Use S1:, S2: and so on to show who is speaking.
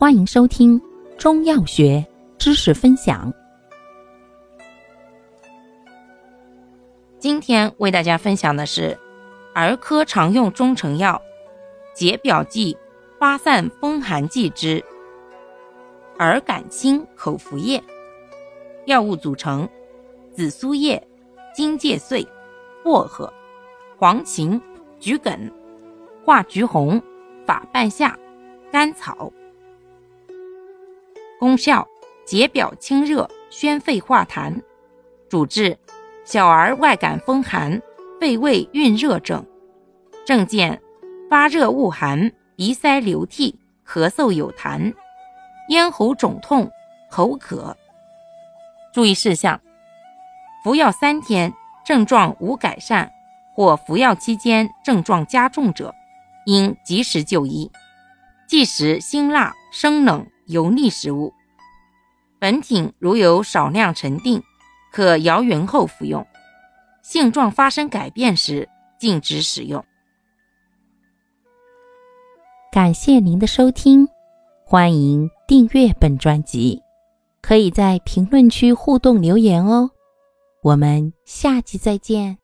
S1: 欢迎收听中药学知识分享。
S2: 今天为大家分享的是儿科常用中成药解表剂、发散风寒剂之儿感清口服液。药物组成：紫苏叶、荆芥碎、薄荷、黄芩、桔梗、化橘红、法半夏、甘草。功效：解表清热，宣肺化痰，主治小儿外感风寒、肺胃蕴热症。症见发热恶寒、鼻塞流涕、咳嗽有痰、咽喉肿痛、口渴。注意事项：服药三天症状无改善或服药期间症状加重者，应及时就医，忌食辛辣、生冷。油腻食物，本品如有少量沉淀，可摇匀后服用。性状发生改变时，禁止使用。
S1: 感谢您的收听，欢迎订阅本专辑，可以在评论区互动留言哦。我们下期再见。